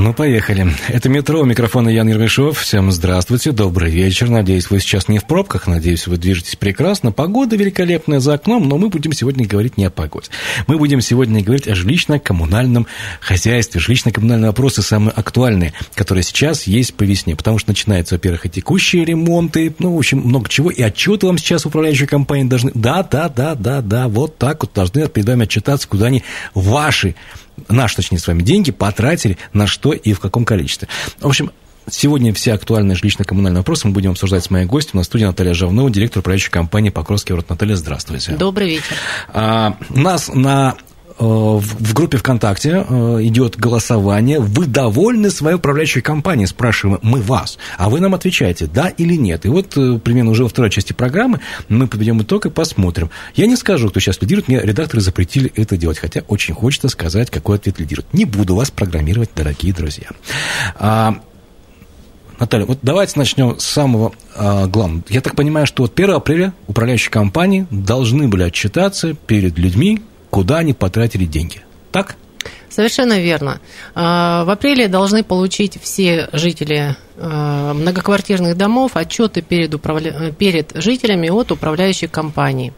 Ну, поехали. Это «Метро», у микрофона Ян Ермешов. Всем здравствуйте, добрый вечер. Надеюсь, вы сейчас не в пробках, надеюсь, вы движетесь прекрасно. Погода великолепная за окном, но мы будем сегодня говорить не о погоде. Мы будем сегодня говорить о жилищно-коммунальном хозяйстве. Жилищно-коммунальные вопросы самые актуальные, которые сейчас есть по весне. Потому что начинаются, во-первых, и текущие ремонты, ну, в общем, много чего. И отчеты вам сейчас управляющие компании должны... Да, да, да, да, да, вот так вот должны перед вами отчитаться, куда они ваши наши, точнее, с вами деньги потратили на что и в каком количестве. В общем, Сегодня все актуальные жилищно-коммунальные вопросы мы будем обсуждать с моей гостью на студии Наталья Жавнова, директор управляющей компании «Покровский ворот». Наталья, здравствуйте. Добрый вечер. А, у нас на в группе ВКонтакте э, идет голосование. Вы довольны своей управляющей компанией? Спрашиваем мы вас. А вы нам отвечаете, да или нет. И вот э, примерно уже во второй части программы мы подведем итог и посмотрим. Я не скажу, кто сейчас лидирует. Мне редакторы запретили это делать. Хотя очень хочется сказать, какой ответ лидирует. Не буду вас программировать, дорогие друзья. А, Наталья, вот давайте начнем с самого а, главного. Я так понимаю, что вот 1 апреля управляющие компании должны были отчитаться перед людьми, куда они потратили деньги. Так? Совершенно верно. А, в апреле должны получить все жители а, многоквартирных домов отчеты перед, управля... перед жителями от управляющей компании.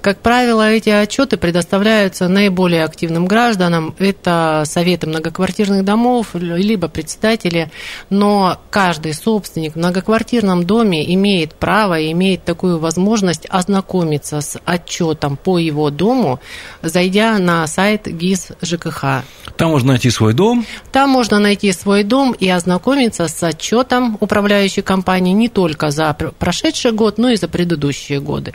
Как правило, эти отчеты предоставляются наиболее активным гражданам. Это советы многоквартирных домов, либо председатели. Но каждый собственник в многоквартирном доме имеет право, имеет такую возможность ознакомиться с отчетом по его дому, зайдя на сайт ГИС ЖКХ. Там можно найти свой дом. Там можно найти свой дом и ознакомиться с отчетом управляющей компании не только за прошедший год, но и за предыдущие годы.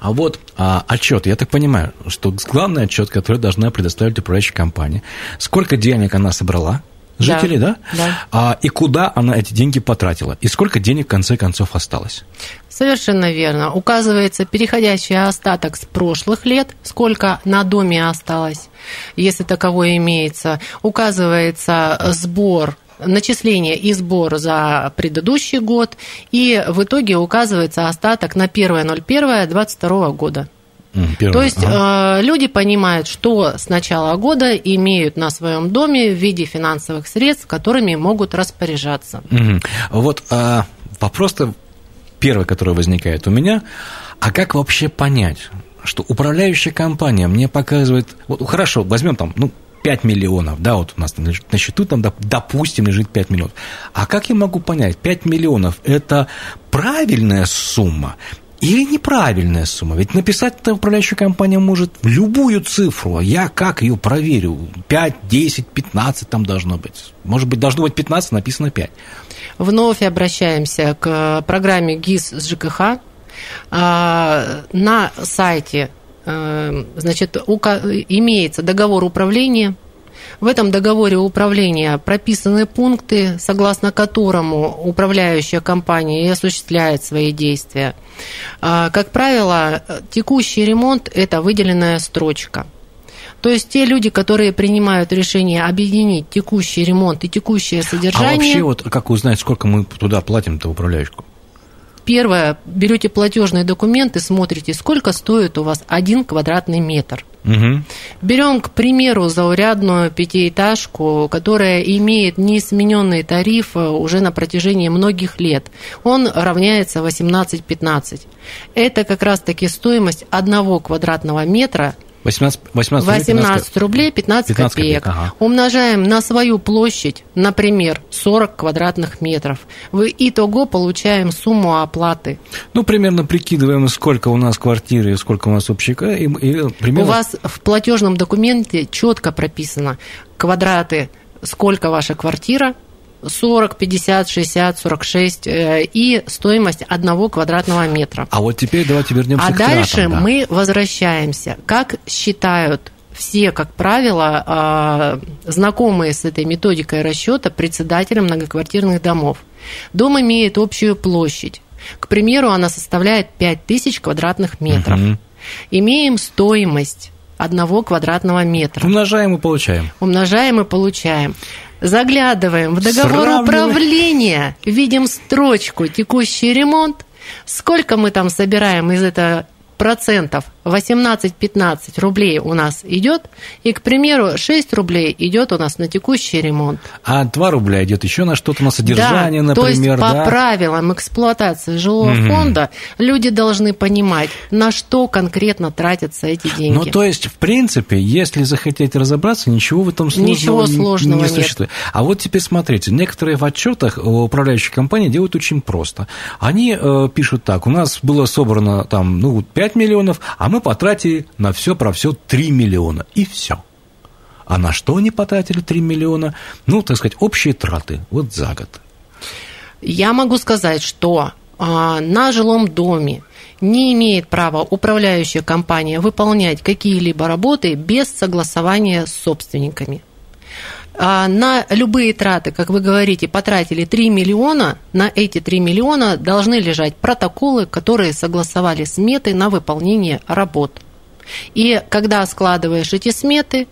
А вот а, отчет, я так понимаю, что главный отчет, который должна предоставить управляющая компания, сколько денег она собрала, жителей, да? Да. да. А, и куда она эти деньги потратила? И сколько денег в конце концов осталось? Совершенно верно. Указывается переходящий остаток с прошлых лет, сколько на доме осталось, если таковое имеется. Указывается сбор начисление и сбор за предыдущий год, и в итоге указывается остаток на 1.01.22 года. Первое. То есть ага. э, люди понимают, что с начала года имеют на своем доме в виде финансовых средств, которыми могут распоряжаться. Угу. Вот а, вопрос-то первый, который возникает у меня, а как вообще понять, что управляющая компания мне показывает, вот хорошо, возьмем там, ну, 5 миллионов, да, вот у нас на счету там, допустим, лежит 5 миллионов. А как я могу понять, 5 миллионов – это правильная сумма или неправильная сумма? Ведь написать эта управляющая компания может любую цифру, а я как ее проверю? 5, 10, 15 там должно быть. Может быть, должно быть 15, написано 5. Вновь обращаемся к программе ГИС с ЖКХ. А, на сайте э, значит, имеется договор управления в этом договоре управления прописаны пункты, согласно которому управляющая компания и осуществляет свои действия. А, как правило, текущий ремонт – это выделенная строчка. То есть те люди, которые принимают решение объединить текущий ремонт и текущее содержание... А вообще вот как узнать, сколько мы туда платим-то управляющему? Первое, берете платежные документы, смотрите, сколько стоит у вас один квадратный метр. Угу. Берем, к примеру, заурядную пятиэтажку, которая имеет неизмененный тариф э, уже на протяжении многих лет. Он равняется 18-15. Это как раз-таки стоимость одного квадратного метра 18, 18, 18 рублей 15, 15 копеек. копеек ага. Умножаем на свою площадь, например, 40 квадратных метров. В итого получаем сумму оплаты. Ну, примерно прикидываем, сколько у нас квартиры, сколько у нас общика. И, и примерно... У вас в платежном документе четко прописано квадраты, сколько ваша квартира, 40, 50, 60, 46 и стоимость одного квадратного метра. А вот теперь давайте вернемся а к дальше тратам, да. мы возвращаемся. Как считают все, как правило, а, знакомые с этой методикой расчета председателям многоквартирных домов – Дом имеет общую площадь. К примеру, она составляет 5000 квадратных метров. Мгм. Имеем стоимость одного квадратного метра. Умножаем и получаем. Умножаем и получаем. Заглядываем в договор управления, видим строчку «Текущий ремонт». Сколько мы там собираем из этого процентов? 18-15 рублей у нас идет, и, к примеру, 6 рублей идет у нас на текущий ремонт. А 2 рубля идет еще на что-то, на содержание, да, то есть например, по да? правилам эксплуатации жилого Мгм. фонда люди должны понимать, на что конкретно тратятся эти деньги. Ну, то есть, в принципе, если захотеть разобраться, ничего в этом сложного, Ничего сложного не нет. существует. А вот теперь смотрите, некоторые в отчетах управляющие компании делают очень просто. Они э, пишут так, у нас было собрано там, ну, 5 миллионов, а мы потратили на все про все 3 миллиона, и все. А на что они потратили 3 миллиона? Ну, так сказать, общие траты, вот за год. Я могу сказать, что а, на жилом доме не имеет права управляющая компания выполнять какие-либо работы без согласования с собственниками. А, На любые траты, как вы говорите, потратили 3 миллиона, на эти 3 миллиона должны лежать протоколы, которые согласовали сметы на выполнение работ. И когда складываешь эти сметы,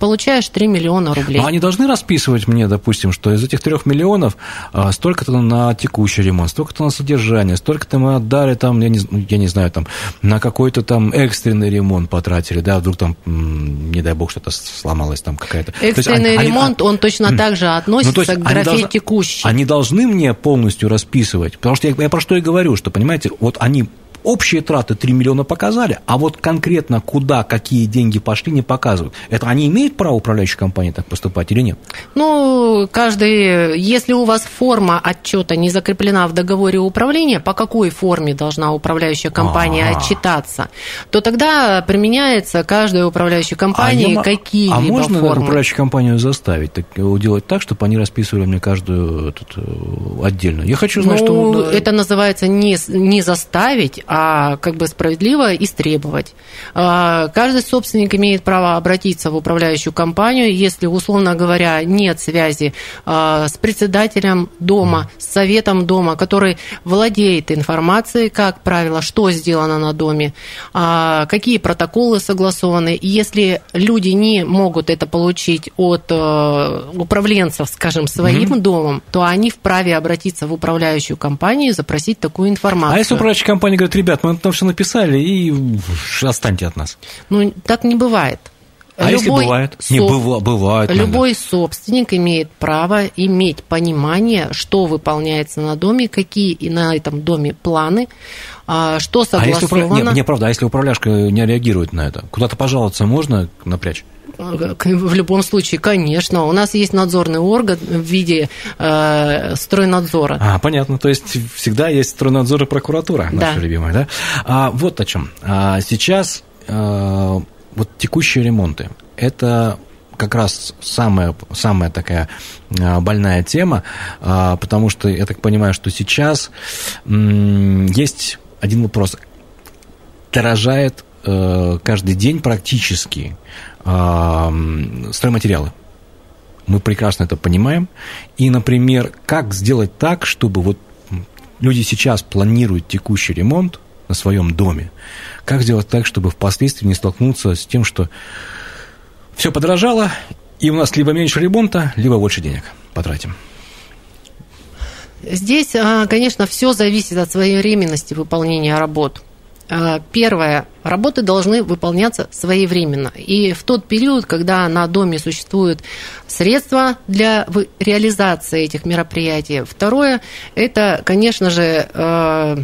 получаешь 3 миллиона рублей. Но они должны расписывать мне, допустим, что из этих трех миллионов а, столько-то на текущий ремонт, столько-то на содержание, столько-то мы отдали там, я не, ну, я не знаю, там, на какой-то там экстренный ремонт потратили, да, вдруг там, не дай бог, что-то сломалось там какая-то. То есть Экстренный они- они- ремонт, он точно так же ну, относится то есть к они графе должны- текущий. Они должны мне полностью расписывать, потому что я, я про что и говорю, что, понимаете, вот они общие траты 3 миллиона показали, а вот конкретно куда, какие деньги пошли, не показывают. Это они имеют право управляющей компании так поступать или нет? Ну, каждый, если у вас форма отчета не закреплена в договоре управления, по какой форме должна управляющая компания А. отчитаться, то тогда применяется каждой управляющей компании А какие-либо А можно формы. управляющую компанию заставить так, делать так, чтобы они расписывали мне каждую тут, э, отдельно? Я хочу знать, ну, что... да, это называется не, не заставить, а как бы справедливо истребовать. А, Каждый собственник имеет право обратиться в управляющую компанию, если, условно говоря, нет связи а, с председателем дома, с советом дома, который владеет информацией, как правило, что сделано на доме, а, какие протоколы согласованы. И если люди не могут это получить от э, управленцев, скажем, своим домом, то они вправе обратиться в управляющую компанию и запросить такую информацию. А если управляющая компания говорит, ребят, мы там все написали, и отстаньте от нас. Ну, так не бывает. А если бывает? Не, быва- бывает иногда. Любой собственник имеет право иметь понимание, что выполняется на доме, какие и на этом доме планы, а, что А если согласовано. управля... не, не, правда, а если управляшка не реагирует на это? Куда-то пожаловаться можно напрячь? В любом случае, конечно. У нас есть надзорный орган в виде э, стройнадзора. А, понятно. То есть всегда есть стройнадзор и прокуратура, наша Да. любимая, да? А, вот о чем. А, сейчас а, вот текущие ремонты. Это как раз самая, самая такая а, больная тема, а, потому что я так понимаю, что сейчас есть один вопрос. Дорожает э, каждый день практически а, стройматериалы. Мы прекрасно это понимаем. И, например, как сделать так, чтобы вот люди сейчас планируют текущий ремонт на своем доме, как сделать так, чтобы впоследствии не столкнуться с тем, что все подорожало, и у нас либо меньше ремонта, либо больше денег потратим. Здесь, а, конечно, все зависит от своевременности выполнения работ. А, Первое. Работы должны выполняться своевременно. И в тот период, когда на доме существуют средства для реализации этих мероприятий. Второе. Это, конечно же, э,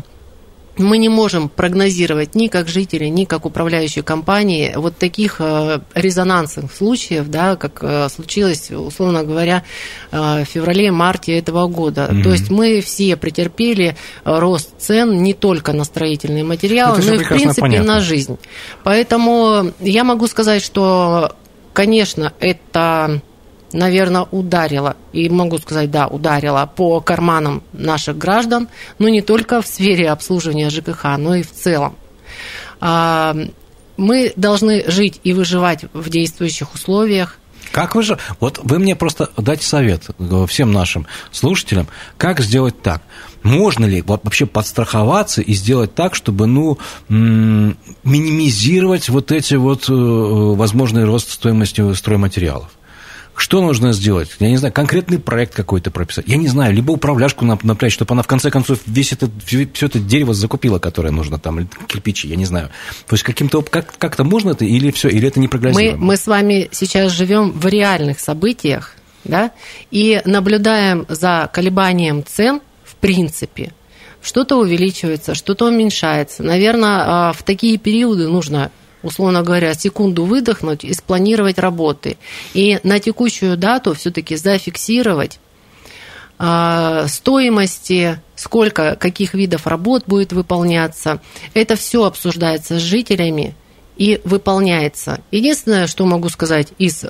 мы не можем прогнозировать ни как жители, ни как управляющие компании вот таких э, резонансных случаев, да, как э, случилось, условно говоря, э, в феврале-марте этого года. Мгм. То есть мы все претерпели рост цен не только на строительные материалы, Это но и, в принципе, понятно. на жизнь. Поэтому я могу сказать, что, конечно, это наверное, ударило, и могу сказать, да, ударило по карманам наших граждан, но не только в сфере обслуживания ЖКХ, но и в целом. А, Мы должны жить и выживать в действующих условиях. Как вы же... Вот вы мне просто дайте совет э, всем нашим слушателям, как сделать так. Можно ли вообще подстраховаться и сделать так, чтобы, ну, минимизировать вот эти вот э, возможный рост стоимости стройматериалов? Что нужно сделать? Я не знаю, конкретный проект какой-то прописать. Я не знаю, либо управляшку напрячь, чтобы она в конце концов весь этот, все это дерево закупила, которое нужно там, кирпичи, я не знаю. То есть каким-то как, как-то можно это или все, или это не прогнозируемо? Мы, мы с вами сейчас живем в реальных событиях, да, и наблюдаем за колебанием цен в принципе. Что-то увеличивается, что-то уменьшается. Наверное, а, в такие периоды нужно условно говоря, секунду выдохнуть и спланировать работы. И на текущую дату все-таки зафиксировать а, стоимости, сколько, каких видов работ будет выполняться. Это все обсуждается с жителями и выполняется. Единственное, что могу сказать из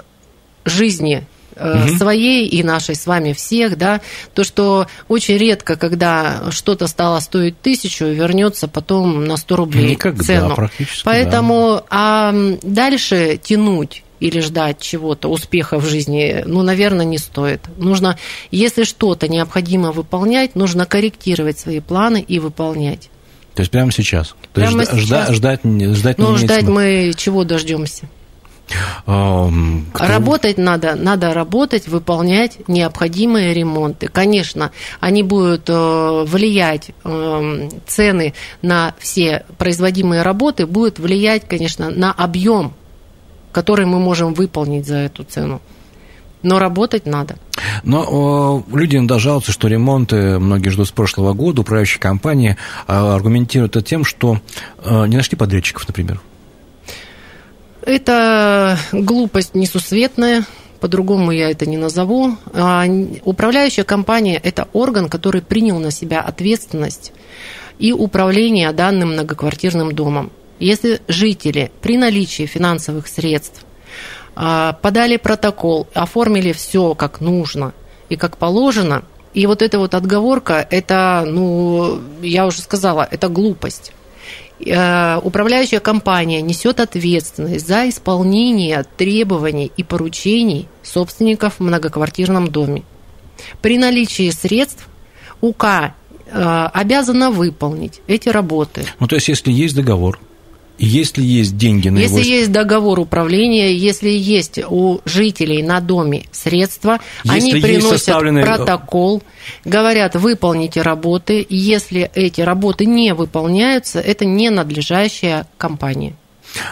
жизни угу. своей и нашей с вами всех, да, то, что очень редко, когда что-то стало стоить тысячу, вернется потом на 100 рублей Никогда, цену. практически, Поэтому да. а дальше тянуть или ждать чего-то, успеха в жизни, ну, наверное, не стоит. Нужно, если что-то необходимо выполнять, нужно корректировать свои планы и выполнять. То есть прямо сейчас. То прямо есть сейчас. ждать, ждать, ну, ждать мы чего дождемся? Кто... Работать надо, надо работать, выполнять необходимые ремонты. Конечно, они будут э, влиять, э, цены на все производимые работы будут влиять, конечно, на объем, который мы можем выполнить за эту цену. Но работать надо. Но э, люди иногда жалуются, что ремонты многие ждут с прошлого года. Управляющие компании э, аргументируют это тем, что э, не нашли подрядчиков, например. Это глупость несусветная, по-другому я это не назову. А, управляющая компания – это орган, который принял на себя ответственность и управление данным многоквартирным домом. Если жители при наличии финансовых средств а, подали протокол, оформили все как нужно и как положено, и вот эта вот отговорка, это, ну, я уже сказала, это глупость. Э, управляющая компания несет ответственность за исполнение требований и поручений собственников в многоквартирном доме. При наличии средств УК э, обязана выполнить эти работы. Ну, то есть, если есть договор, если есть деньги на если его... есть договор управления, если есть у жителей на доме средства, если они приносят составленный... протокол, говорят, выполните работы. Если эти работы не выполняются, это ненадлежащая компания.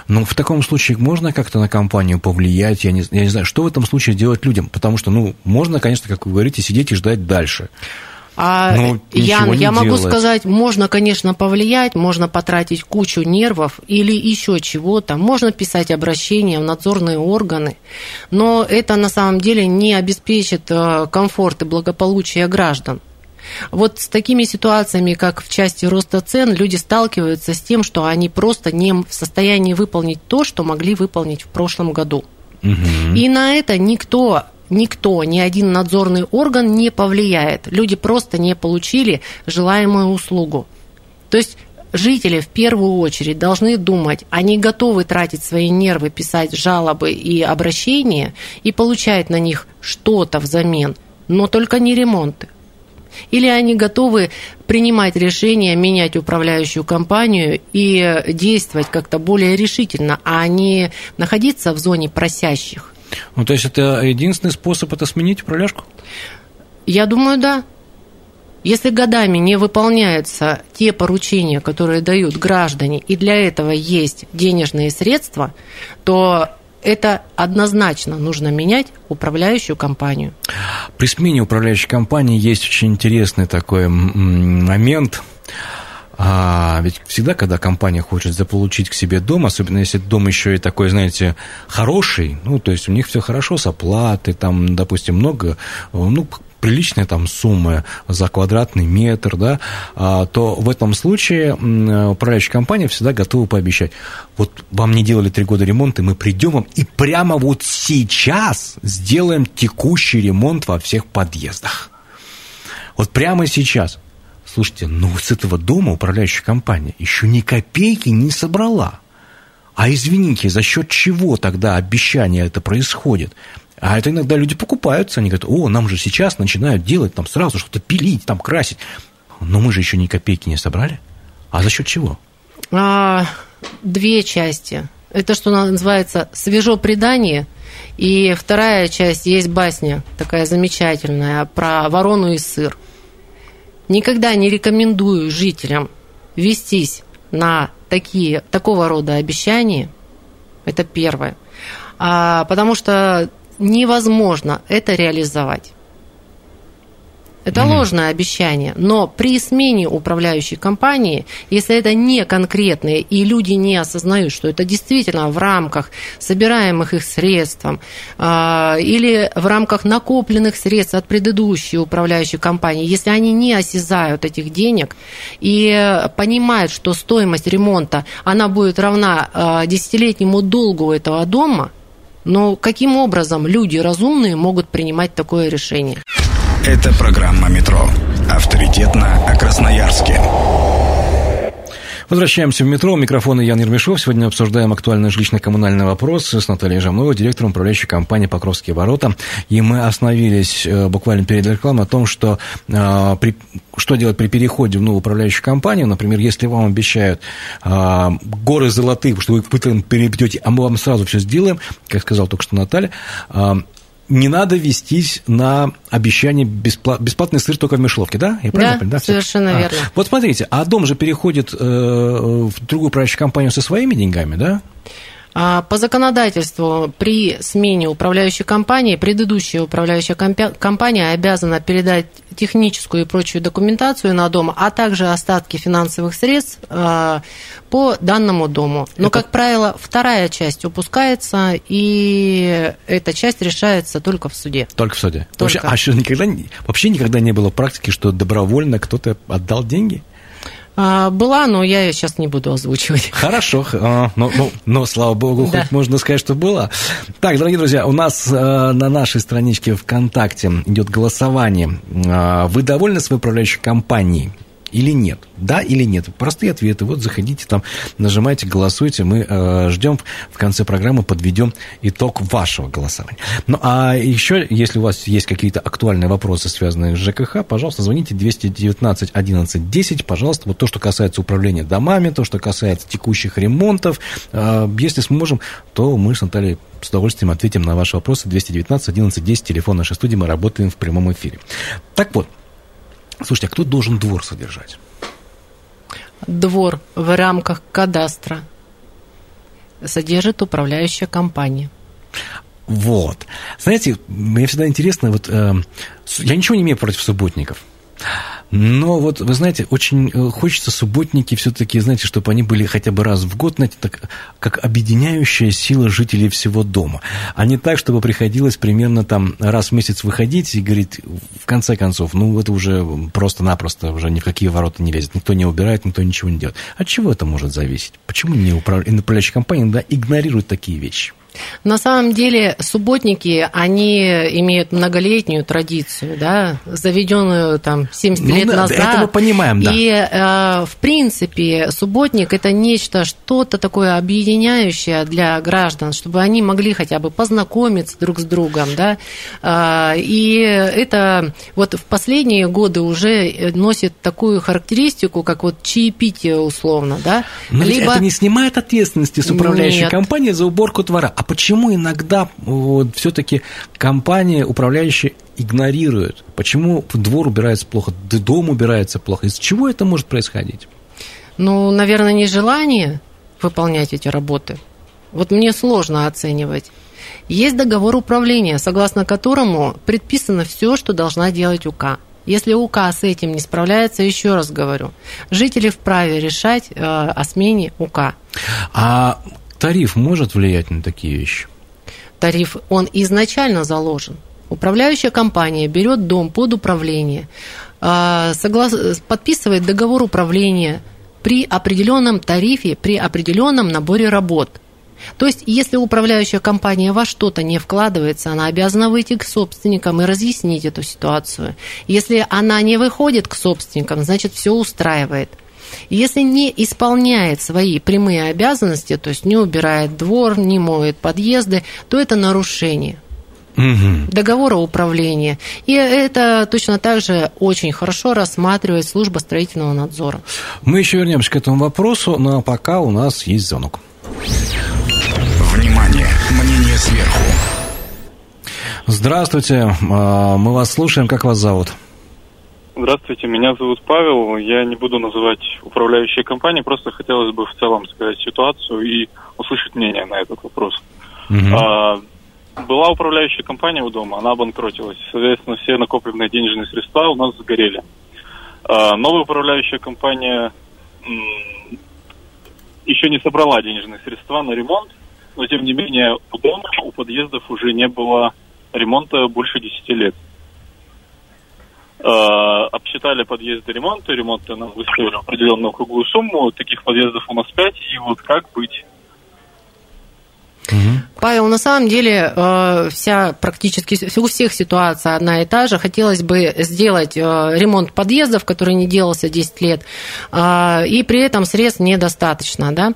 Ну, в таком случае можно как-то на компанию повлиять? Я не, я не знаю, что в этом случае делать людям? Потому что, ну, можно, конечно, как вы говорите, сидеть и ждать дальше. А ну, Ян, я делать. могу сказать, можно, конечно, повлиять, можно потратить кучу нервов или еще чего-то, можно писать обращения в надзорные органы, но это на самом деле не обеспечит э, комфорт и благополучие граждан. Вот с такими ситуациями, как в части роста цен, люди сталкиваются с тем, что они просто не в состоянии выполнить то, что могли выполнить в прошлом году. Угу. И на это никто никто, ни один надзорный орган не повлияет. Люди просто не получили желаемую услугу. То есть жители в первую очередь должны думать, они готовы тратить свои нервы, писать жалобы и обращения и получать на них что-то взамен, но только не ремонты. Или они готовы принимать решения, менять управляющую компанию и действовать как-то более решительно, а не находиться в зоне просящих. Ну, то есть это единственный способ это сменить управляшку? Я думаю, да. Если годами не выполняются те поручения, которые дают граждане, и для этого есть денежные средства, то это однозначно нужно менять управляющую компанию. При смене управляющей компании есть очень интересный такой момент – а ведь всегда, когда компания хочет заполучить к себе дом, особенно если дом еще и такой, знаете, хороший, ну, то есть у них все хорошо с оплатой, там, допустим, много, ну, приличная там сумма за квадратный метр, да, а, то в этом случае управляющая компания всегда готова пообещать, вот вам не делали три года ремонт, и мы придем вам и прямо вот сейчас сделаем текущий ремонт во всех подъездах. Вот прямо сейчас. Слушайте, ну с этого дома управляющая компания еще ни копейки не собрала. А извините, за счет чего тогда обещание это происходит? А это иногда люди покупаются, они говорят, о, нам же сейчас начинают делать, там сразу что-то пилить, там красить. Но мы же еще ни копейки не собрали. А за счет чего? А, две части. Это что называется свежо предание. И вторая часть есть басня такая замечательная про ворону и сыр. Никогда не рекомендую жителям вестись на такие, такого рода обещания. Это первое. А, потому что невозможно это реализовать. Это mm ложное обещание. Но при смене управляющей компании, если это не конкретные, и люди не осознают, что это действительно в рамках собираемых их средств э, или в рамках накопленных средств от предыдущей управляющей компании, если они не осязают этих денег и понимают, что стоимость ремонта, она будет равна э, десятилетнему долгу этого дома, но каким образом люди разумные могут принимать такое решение? Это программа «Метро». Авторитетно о Красноярске. Возвращаемся в метро. У микрофона Ян Ермешов. Сегодня обсуждаем актуальный жилищно-коммунальный вопрос с Натальей Жамновой, директором управляющей компании «Покровские ворота». И мы остановились э, буквально перед рекламой о том, что, э, при, что делать при переходе в новую управляющую компанию. Например, если вам обещают э, горы золотых, что вы перейдете, а мы вам сразу все сделаем, как сказал только что Наталья, не надо вестись на обещание бесплат... бесплатный сыр только в мешеловке, да? Я правильно да, понимаю? Да, совершенно а. верно. Вот смотрите, а дом же переходит э, в другую управляющую компанию со своими деньгами, да? А, по законодательству при смене управляющей компании предыдущая управляющая компания обязана передать техническую и прочую документацию на дом, а также остатки финансовых средств а, по данному дому. Но, Это... как правило, вторая часть упускается, и эта часть решается только в суде. Только в суде. Только. Вообще, а что, никогда, вообще никогда не было практики, что добровольно кто-то отдал деньги? А, была, но я ее сейчас не буду озвучивать. Хорошо, а, но, но, но слава богу, да. хоть можно сказать, что была. Так, дорогие друзья, у нас а, на нашей страничке ВКонтакте идет голосование. Вы довольны своей управляющей компанией? Или нет? Да или нет? Простые ответы. Вот заходите там, нажимайте, голосуйте. Мы э, ждем в конце программы, подведем итог вашего голосования. Ну, а еще, если у вас есть какие-то актуальные вопросы, связанные с ЖКХ, пожалуйста, звоните 219 11 10. Пожалуйста, вот то, что касается управления домами, то, что касается текущих ремонтов. Э, если сможем, то мы с Натальей с удовольствием ответим на ваши вопросы. 219 11 10, телефон нашей студии, мы работаем в прямом эфире. Так вот, Слушайте, а кто должен двор содержать? Двор в рамках кадастра содержит управляющая компания. Вот. Знаете, мне всегда интересно, вот э, я ничего не имею против субботников. Но вот, вы знаете, очень э, хочется субботники все-таки, знаете, чтобы они были хотя бы раз в год, знаете, так, как объединяющая сила жителей всего дома. А не так, чтобы приходилось примерно там раз в месяц выходить и говорить, в конце концов, ну, это уже просто-напросто уже ни в какие ворота не лезет. Никто не убирает, никто ничего не делает. От чего это может зависеть? Почему не управ... управляющая компания да, игнорирует такие вещи? На самом деле субботники, они имеют многолетнюю традицию, да, заведенную там 70 ну, лет да, назад. Это мы понимаем, да. И, э, в принципе, субботник – это нечто, что-то такое объединяющее для граждан, чтобы они могли хотя бы познакомиться друг с другом, да. Э, и это вот в последние годы уже носит такую характеристику, как вот чаепитие условно, да. Но Либо... это не снимает ответственности с управляющей Нет. компанией за уборку двора. А почему иногда вот, все-таки компания, управляющая, игнорирует? Почему двор убирается плохо, дом убирается плохо? Из чего это может происходить? Ну, наверное, нежелание выполнять эти работы. Вот мне сложно оценивать. Есть договор управления, согласно которому предписано все, что должна делать УК. Если УК с этим не справляется, еще раз говорю, жители вправе решать э, о смене УК. А Тариф может влиять на такие вещи? Тариф, он изначально заложен. Управляющая компания берет дом под управление, а, подписывает договор управления при определенном тарифе, при определенном наборе работ. То есть, если управляющая компания во что-то не вкладывается, она обязана выйти к собственникам и разъяснить эту ситуацию. Если она не выходит к собственникам, значит, все устраивает – если не исполняет свои прямые обязанности, то есть не убирает двор, не моет подъезды, то это нарушение. угу. договора управления. И это точно так же очень хорошо рассматривает служба строительного надзора. Мы еще вернемся к этому вопросу, но пока у нас есть звонок. Внимание! Мнение сверху. Здравствуйте, а, мы вас слушаем. Как вас зовут? Здравствуйте, меня зовут Павел. Я не буду называть управляющие компании, просто хотелось бы в целом сказать ситуацию и услышать мнение на этот вопрос. Угу. А, была управляющая компания у дома, она обанкротилась. Соответственно, все накопленные денежные средства у нас сгорели. А, новая управляющая компания м, еще не собрала денежные средства на ремонт, но тем не менее у дома, у подъездов уже не было ремонта больше 10 лет. Э, обсчитали подъезды ремонта, ремонты нам выставили определенную круглую сумму, таких подъездов у нас 5, и вот как быть? Павел, на самом деле э, вся практически у всех ситуация одна и та же. Хотелось бы сделать э, ремонт подъездов, который не делался 10 лет, и при этом средств недостаточно. Да?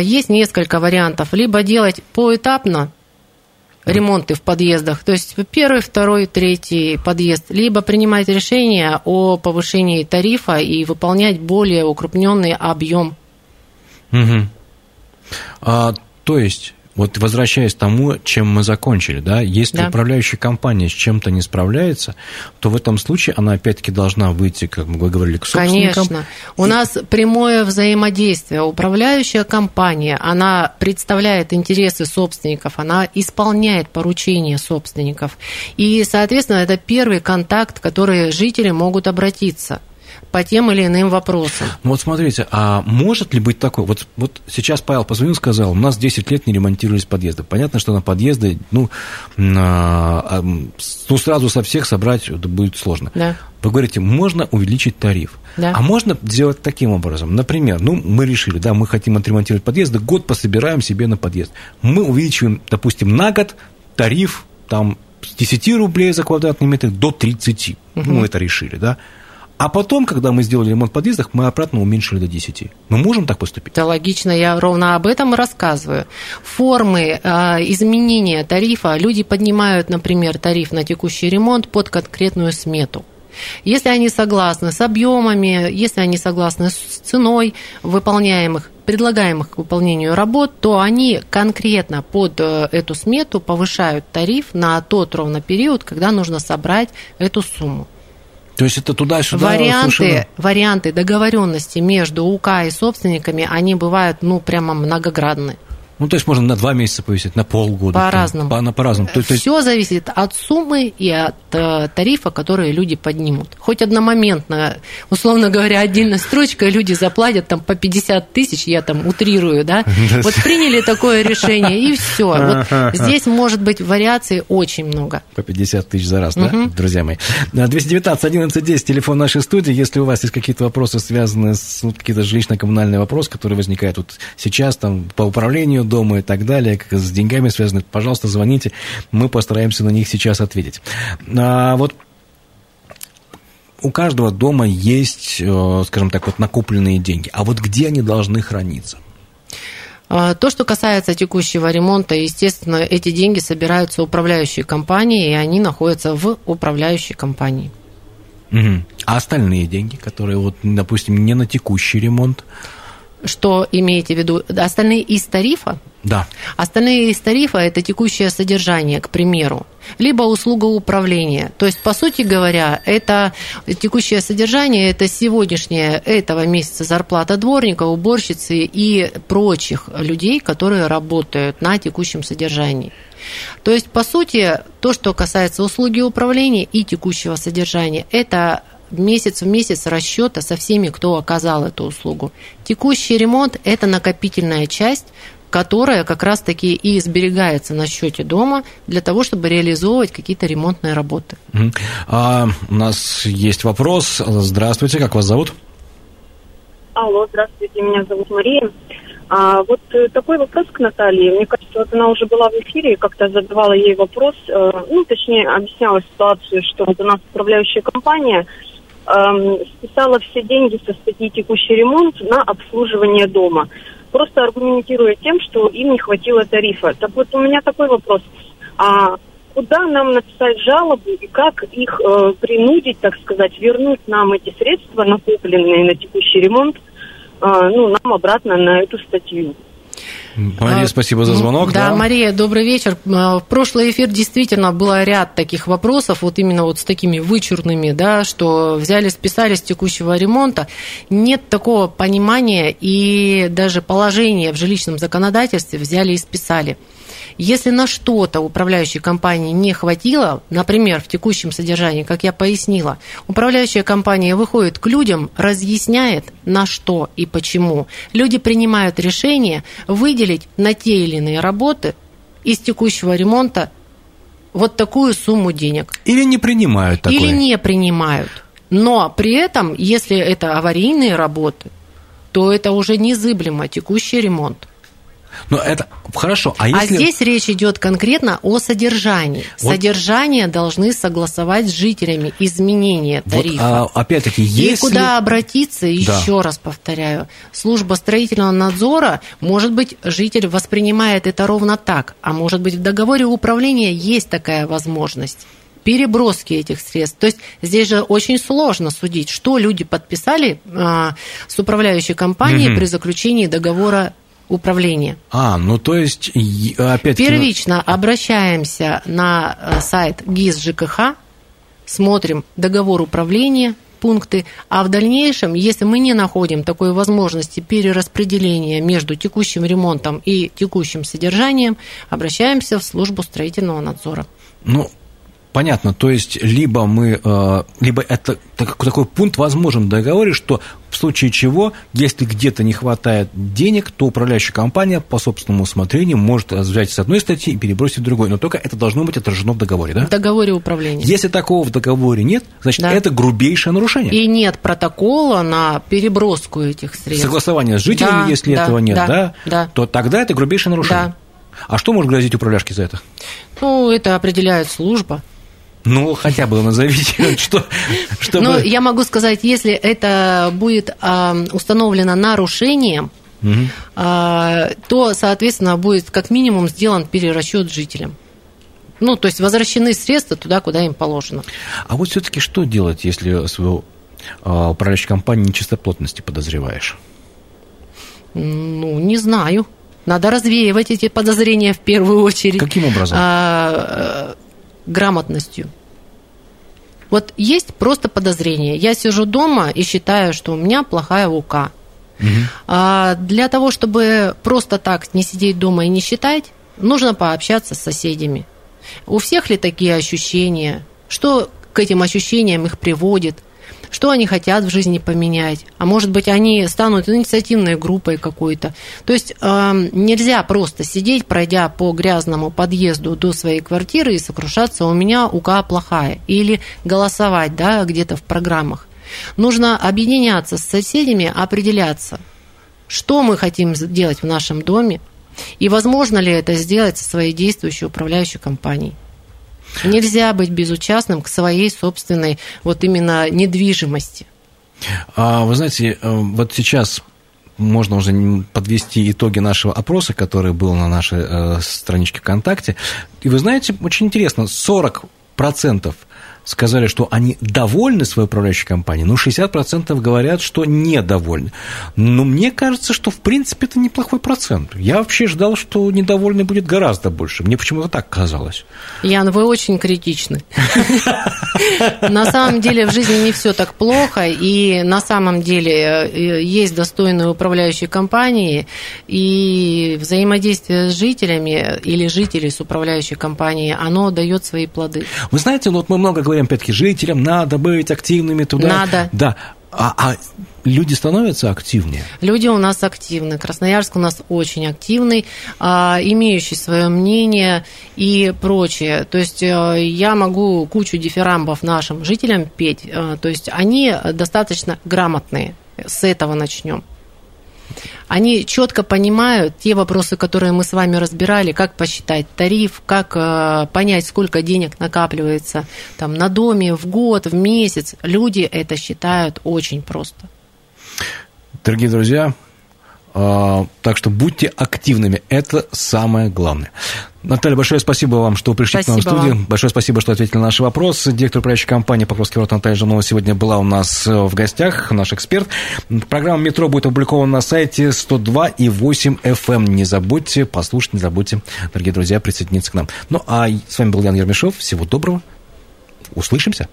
Есть несколько вариантов. Либо делать поэтапно, ремонты в подъездах, то есть первый, второй, третий подъезд, либо принимать решение о повышении тарифа и выполнять более укрупненный объем. Угу. А, то есть вот возвращаясь к тому, чем мы закончили, да, если да. управляющая компания с чем-то не справляется, то в этом случае она опять-таки должна выйти, как мы говорили, к собственникам. Конечно. У нас прямое взаимодействие. Управляющая компания, она представляет интересы собственников, она исполняет поручения собственников. И, соответственно, это первый контакт, который жители могут обратиться – по тем или иным вопросам. Ну вот смотрите, а может ли быть такое? Вот, вот сейчас Павел позвонил, сказал, у нас 10 лет не ремонтировались подъезды. Понятно, что на подъезды, ну, а, ну сразу со всех собрать будет сложно. Да. Вы говорите, можно увеличить тариф. Да. А можно сделать таким образом. Например, ну, мы решили, да, мы хотим отремонтировать подъезды, год пособираем себе на подъезд. Мы увеличиваем, допустим, на год тариф там с 10 рублей за квадратный метр до 30. Угу. Ну, это решили, да. А потом, когда мы сделали ремонт в подъездах, мы обратно уменьшили до 10. Мы можем так поступить? Это логично, я ровно об этом рассказываю. Формы э, изменения тарифа, люди поднимают, например, тариф на текущий ремонт под конкретную смету. Если они согласны с объемами, если они согласны с ценой выполняемых, предлагаемых к выполнению работ, то они конкретно под э, эту смету повышают тариф на тот ровно период, когда нужно собрать эту сумму. То есть это туда-сюда? Варианты, варианты договоренности между УК и собственниками, они бывают, ну, прямо многоградные. Ну, то есть можно на два месяца повесить, на полгода. По-разному. По, по-разному. То, Все то есть... зависит от суммы и от э, тарифа, которые люди поднимут. Хоть одномоментно, условно говоря, отдельно строчка, люди заплатят там по 50 тысяч, я там утрирую, да? Вот приняли такое решение, и все. Вот здесь может быть вариаций очень много. По 50 тысяч за раз, да, друзья мои? 219 11 10, телефон нашей студии. Если у вас есть какие-то вопросы, связанные с какие-то жилищно-коммунальные вопросы, которые возникают вот сейчас там по управлению дома и так далее, как с деньгами связаны, пожалуйста, звоните, мы постараемся на них сейчас ответить. А вот у каждого дома есть, э, скажем так, вот накопленные деньги. А вот где они должны храниться? А, то, что касается текущего ремонта, естественно, эти деньги собираются управляющей компанией, и они находятся в управляющей компании. Угу. А остальные деньги, которые, вот, допустим, не на текущий ремонт? Что имеете в виду? Остальные из тарифа? Да. Остальные из тарифа – это текущее содержание, к примеру, либо услуга управления. То есть, по сути говоря, это текущее содержание – это сегодняшняя этого месяца зарплата дворника, уборщицы и прочих людей, которые работают на текущем содержании. То есть, по сути, то, что касается услуги управления и текущего содержания, это месяц в месяц расчета со всеми, кто оказал эту услугу. Текущий ремонт – это накопительная часть, которая как раз-таки и сберегается на счете дома для того, чтобы реализовывать какие-то ремонтные работы. А, у нас есть вопрос. Здравствуйте, как вас зовут? Алло, здравствуйте, меня зовут Мария. А, вот э, такой вопрос к Наталье. Мне кажется, вот она уже была в эфире, как-то задавала ей вопрос, э, ну, точнее, объясняла ситуацию, что вот у нас управляющая компания – эм, списала все деньги со статьи «Текущий ремонт» на обслуживание дома. Просто аргументируя тем, что им не хватило тарифа. Так вот, у меня такой вопрос. А куда нам написать жалобу и как их э, принудить, так сказать, вернуть нам эти средства, накопленные на текущий ремонт, э, ну, нам обратно на эту статью. Мария, спасибо за звонок. Да, да, Мария, добрый вечер. А, в прошлый эфир действительно было ряд таких вопросов, вот именно вот с такими вычурными, да, что взяли, списали с текущего ремонта. Нет такого понимания и даже положения в жилищном законодательстве взяли и списали. Если на что-то управляющей компании не хватило, например, в текущем содержании, как я пояснила, управляющая компания выходит к людям, разъясняет, на что и почему. Люди принимают решение выделить на те или иные работы из текущего ремонта вот такую сумму денег. Или не принимают такое. Или не принимают. Но при этом, если это аварийные работы, то это уже незыблемо текущий ремонт. Но это хорошо. А, если... а здесь речь идет конкретно о содержании. Вот... Содержание должны согласовать с жителями изменения тарифа. Вот, а, опять-таки, если... И куда обратиться, еще да. раз повторяю, служба строительного надзора, может быть, житель воспринимает это ровно так, а может быть, в договоре управления есть такая возможность переброски этих средств. То есть здесь же очень сложно судить, что люди подписали а, с управляющей компанией угу. при заключении договора управления. А, ну то есть опять Первично обращаемся на э, сайт ГИС ЖКХ, смотрим договор управления, пункты, а в дальнейшем, если мы не находим такой возможности перераспределения между текущим ремонтом и текущим содержанием, обращаемся в службу строительного надзора. Ну, Понятно, то есть либо мы, э, либо это такой пункт возможен в договоре, что в случае чего, если где-то не хватает денег, то управляющая компания по собственному усмотрению может взять с одной статьи и перебросить в другой, но только это должно быть отражено в договоре, да? В договоре управления. Если такого в договоре нет, значит, да. это грубейшее нарушение. И нет протокола на переброску этих средств. Согласование с жителями, да, если да, этого нет, да, да, да, то тогда это грубейшее нарушение. Да. А что может грозить управляшке за это? Ну, это определяет служба. Ну, хотя бы назовите, что, чтобы... Ну, я могу сказать, если это будет а, установлено нарушением, угу. а, то, соответственно, будет как минимум сделан перерасчет жителям. Ну, то есть возвращены средства туда, куда им положено. А вот все-таки что делать, если свою а, управляющую компанию нечистоплотности подозреваешь? Ну, не знаю. Надо развеивать эти подозрения в первую очередь. Каким образом? А, грамотностью. Вот есть просто подозрение. Я сижу дома и считаю, что у меня плохая УК. Угу. А для того, чтобы просто так не сидеть дома и не считать, нужно пообщаться с соседями. У всех ли такие ощущения? Что к этим ощущениям их приводит? Что они хотят в жизни поменять, а может быть, они станут инициативной группой какой-то. То есть э, нельзя просто сидеть, пройдя по грязному подъезду до своей квартиры и сокрушаться, у меня УК плохая, или голосовать да, где-то в программах. Нужно объединяться с соседями, определяться, что мы хотим сделать в нашем доме, и возможно ли это сделать со своей действующей управляющей компанией. Нельзя быть безучастным к своей собственной вот именно недвижимости. А, вы знаете, э, вот сейчас можно уже подвести итоги нашего опроса, который был на нашей э, страничке ВКонтакте. И вы знаете, очень интересно, 40% сказали, что они довольны своей управляющей компанией, но 60% говорят, что недовольны. Но мне кажется, что в принципе это неплохой процент. Я вообще ждал, что недовольны будет гораздо больше. Мне почему-то так казалось. Ян, вы очень критичны. На самом деле в жизни не все так плохо, и на самом деле э, есть достойные управляющие компании, и взаимодействие с жителями или жителей с управляющей компанией, оно дает свои плоды. Вы знаете, вот мы много говорим говорим, опять-таки, жителям надо быть активными туда. Надо. Да. А, а люди становятся активнее? Люди у нас активны. Красноярск у нас очень активный, а, имеющий свое мнение и прочее. То есть э, я могу кучу дифирамбов нашим жителям петь. Э, то есть они достаточно грамотные. С этого начнем. Они четко понимают те вопросы, которые мы с вами разбирали, как посчитать тариф, как э, понять, сколько денег накапливается там, на доме в год, в месяц. Люди это считают очень просто. Дорогие друзья, так что будьте активными. Это самое главное. Наталья, большое спасибо вам, что пришли спасибо к нам в студию. Вам. Большое спасибо, что ответили на наши вопросы. Директор управляющей компании Покровский ворот Наталья Жирнова сегодня была у нас э, в гостях, наш эксперт. Программа «Метро» будет опубликована на сайте 102 и 8 FM. Эм. Не забудьте послушать, не забудьте, дорогие друзья, присоединиться к нам. Ну, а с вами был Ян Ермешов. Всего доброго. Услышимся.